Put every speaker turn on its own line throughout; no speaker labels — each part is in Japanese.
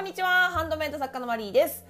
こんにちは。ハンドメイド作家のマリーです。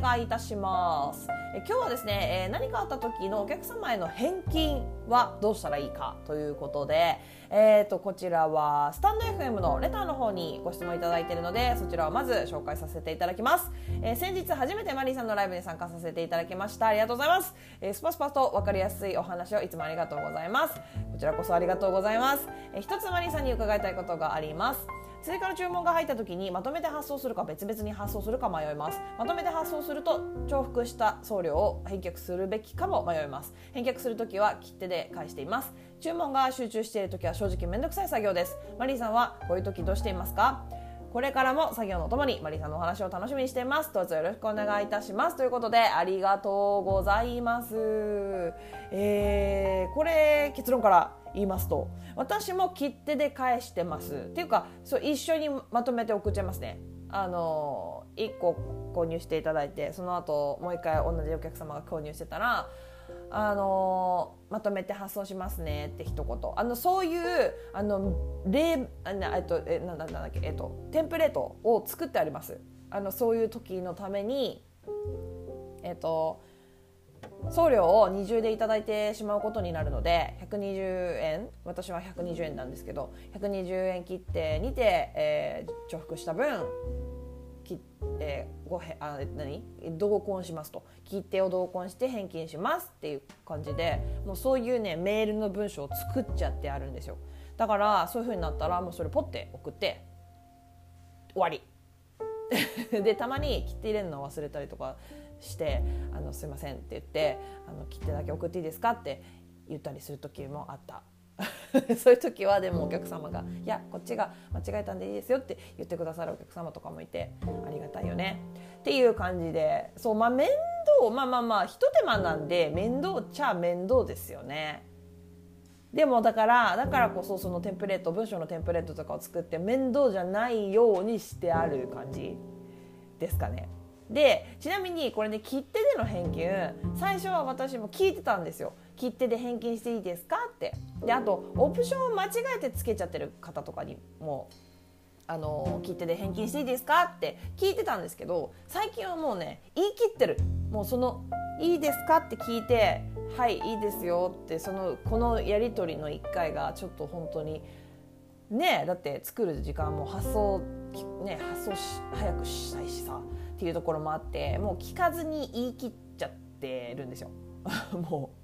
願いたします。え今日はですね、え何かあった時のお客様への返金はどうしたらいいかということで、えー、とこちらはスタンド FM のレターの方にご質問いただいているのでそちらをまず紹介させていただきます、えー、先日初めてマリーさんのライブに参加させていただきました。ありがとうございます、えー、スパスパと分かりやすいお話をいつもありがとうございます。こちらこそありがとうございます、えー、一つマリーさんに伺いたいことがあります。追加の注文が入った時にまとめて発送するか別々に発送するか迷います。まとめて発送すると重複した送料を返却するべきかも迷います。返却する時は切手で返しています。注文が集中している時は正直めんどくさい作業です。マリーさんはこういう時どうしていますか？これからも作業のともにマリーさんのお話を楽しみにしています。どうぞよろしくお願いいたします。ということでありがとうございます。えー、これ結論から言いますと私も切手で返してます。っていうかそう一緒にまとめて送っちゃいますね。あの1個購入していただいてその後もう1回同じお客様が購入してたらあのまとめて発送しますねって一言。あのそういうあの例あえっとえなんだなんだっけえっとテンプレートを作ってあります。あのそういう時のためにえっと送料を二重でいただいてしまうことになるので120円私は120円なんですけど120円切ってにて、えー、重複した分切ってごへあ何？同梱しますと切手を同梱して返金しますっていう感じでもうそういうねメールの文章を作っちゃってあるんですよだからそういう風になったらもうそれポッて送って終わりでたまに切って入れるの忘れたりとかして「あのすいません」って言ってあの「切手だけ送っていいですか?」って言ったりする時もあった。そういう時はでもお客様が「いやこっちが間違えたんでいいですよ」って言ってくださるお客様とかもいてありがたいよねっていう感じでそうまあ面倒まあまあまあひと手間なんで面倒っちゃ面倒ですよね。でもだからだからこそそのテンプレート文章のテンプレートとかを作って面倒じゃないようにしてある感じですかね。でちなみにこれね切手での返金最初は私も聞いてたんですよ切手で返金していいですか？ってであとオプションを間違えてつけちゃってる方とかにもあの切手で返金していいですか？って聞いてたんですけど最近はもうね言い切ってるもうその「いいですか?」って聞いて「はいいいですよ」ってそのこのやり取りの1回がちょっと本当にねだって作る時間も発送ね発送し早くしたいしさっていうところもあってもう聞かずに言い切っちゃってるんですよ。もう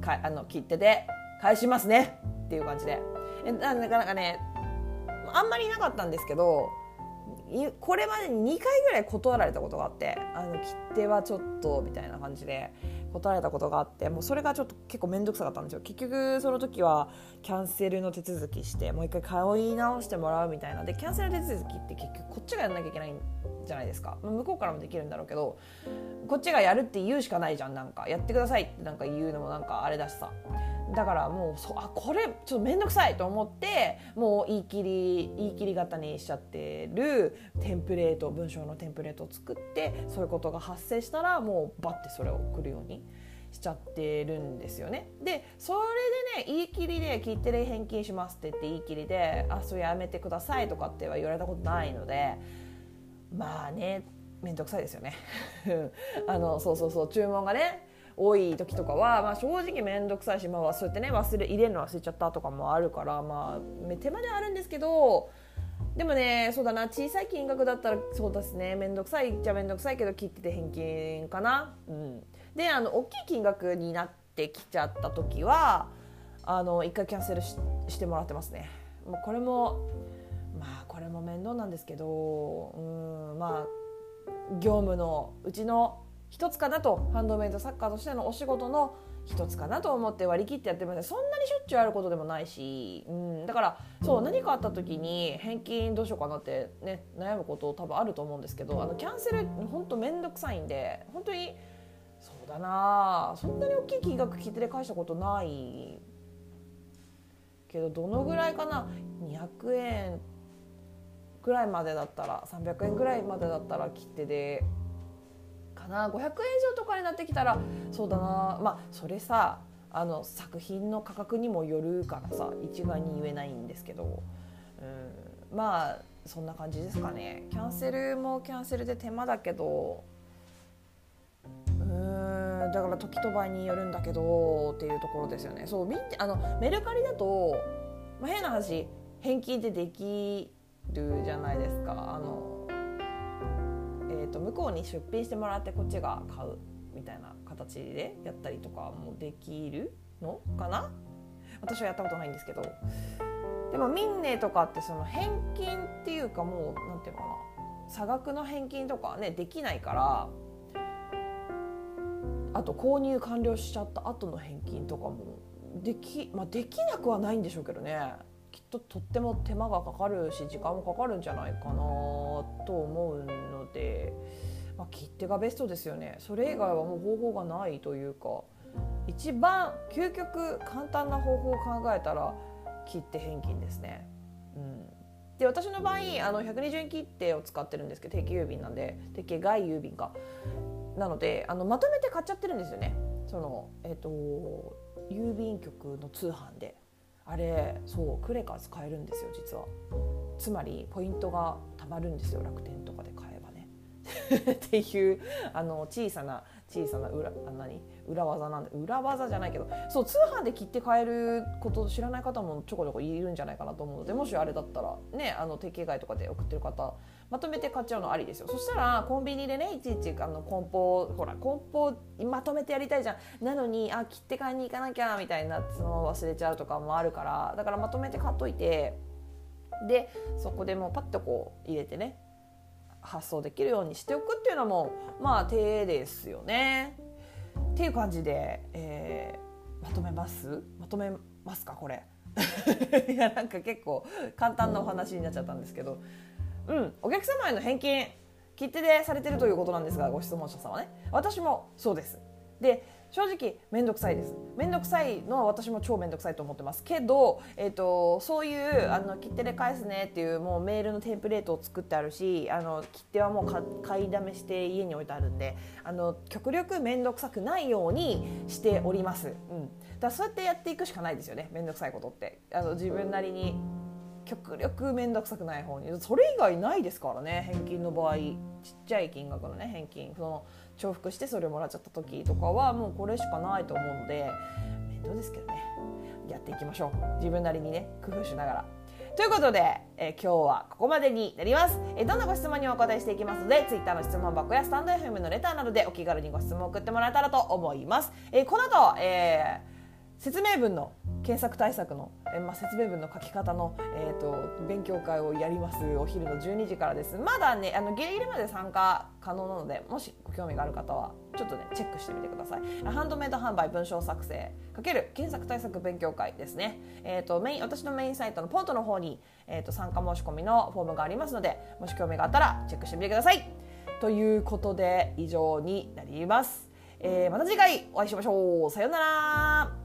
かあの切手で返しますねっていう感じで。なかなかねあんまりなかったんですけどこれまでに2回ぐらい断られたことがあってあの切手はちょっとみたいな感じで断られたことがあってもうそれがちょっと結構面倒くさかったんですよ。結局その時はキャンセルの手続きしてもう一回通い直してもらうみたいな。でキャンセル手続きって結局こっちがやんなきゃいけないんじゃないですか。向こうからもできるんだろうけどこっちがやるって言うしかないじゃんなんか。やってくださいってなんか言うのもなんかあれだしさ。だからもうそあこれちょっと面倒くさいと思ってもう言い切り言い切り型にしちゃってるテンプレート文章のテンプレートを作ってそういうことが発生したらもうバッてそれを送るようにしちゃってるんですよね。でそれでね言い切りで「切手で返金します」って言って言い切りで「あそれやめてください」とかっては言われたことないのでまあね面倒くさいですよね。あのそうそうそう注文がね多い時とかは、まあ、正直面倒くさいし、まあ、そうやってね忘れ入れるの忘れちゃったとかもあるからまあ手間ではあるんですけどでもねそうだな小さい金額だったらそうですね面倒くさいじゃ面倒くさいけど切ってて返金かな。うん、であの大きい金額になってきちゃった時はあの一回キャンセルししてもらってますね。もうこれもまあこれも面倒なんですけどうんまあ業務のうちの一つかなとハンドメイドサッカーとしてのお仕事の一つかなと思って割り切ってやってますそんなにしょっちゅうあることでもないし、うん、だからそう何かあった時に返金どうしようかなってね悩むこと多分あると思うんですけどあのキャンセル本当面倒くさいんで本当にそうだなそんなに大きい金額切手で返したことないけどどのぐらいかな200円ぐらいまでだったら300円ぐらいまでだったら切手でかな500円以上とかになってきたらそうだな。まあそれさあの作品の価格にもよるからさ一概に言えないんですけど、うん、まあそんな感じですかね。キャンセルもキャンセルで手間だけど。うんだから時と場合によるんだけどっていうところですよね。そうあのメルカリだと、まあ、変な話返金ってできるじゃないですか。あの、と、向こうに出品してもらってこっちが買うみたいな形でやったりとかもできるのかな？私はやったことないんですけど。でもミンネとかってその返金っていうかもう何て言うのかな？差額の返金とかねできないからあと購入完了しちゃった後の返金とかもでき,、まあ、できなくはないんでしょうけどね。きっととっても手間がかかるし時間もかかるんじゃないかなと思うので、まあ、切手がベストですよね。それ以外はもう方法がないというか。一番究極簡単な方法を考えたら切手返金ですね。うん。で私の場合あの120円切手を使ってるんですけど定期郵便なんで。定期外郵便か。なのであのまとめて買っちゃってるんですよね。そのえっ、ー、と郵便局の通販で。あれそうクレカ使えるんですよ実は。つまりポイントがたまるんですよ楽天とかで買えばね。っていうあの小さな小さな裏あ何？裏技なんで裏技じゃないけどそう通販で切って買えること知らない方もちょこちょこいるんじゃないかなと思うのでもしあれだったらねあの定型外とかで送ってる方まとめて買っちゃうのありですよ。そしたらコンビニでねいちいちあの梱包ほら梱包まとめてやりたいじゃん。なのにあ切って買いに行かなきゃみたいなその忘れちゃうとかもあるからだからまとめて買っといてでそこでもうパッとこう入れてね発送できるようにしておくっていうのもまあ手ですよね。っていう感じで、えー、まとめます？まとめますかこれ。いやなんか結構簡単なお話になっちゃったんですけどうんお客様への返金切手でされてるということなんですがご質問者様ね私もそうですで正直面倒くさいです。面倒くさいのは私も超面倒くさいと思ってます。けど、えーと、そういうあの切手で返すねっていうもうメールのテンプレートを作ってあるしあの切手はもう買いだめして家に置いてあるんであの極力面倒くさくないようにしております、うん、だそうやってやっていくしかないですよね。面倒くさいことって。あの自分なりに極力面倒くさくない方に。それ以外ないですからね。返金の場合。ちっちゃい金額のね返金。その重複してそれをもらっちゃった時とかはもうこれしかないと思うので面倒ですけどねやっていきましょう自分なりにね工夫しながら。ということで、え今日はここまでになります、えどんなご質問にお答えしていきますので Twitter の質問箱やスタンド FM のレターなどでお気軽にご質問を送ってもらえたらと思います。えこの後、えー説明文の検索対策の、えまあ、説明文の書き方の、えーと、勉強会をやりますお昼の12時からです。まだねあのギリギリまで参加可能なのでもしご興味がある方はちょっとねチェックしてみてください。ハンドメイド販売文章作成かける検索対策勉強会ですね、えーと、メイン私のメインサイトのポートの方に、えーと参加申し込みのフォームがありますのでもし興味があったらチェックしてみてください。ということで以上になります、えー、また次回お会いしましょう。さようなら。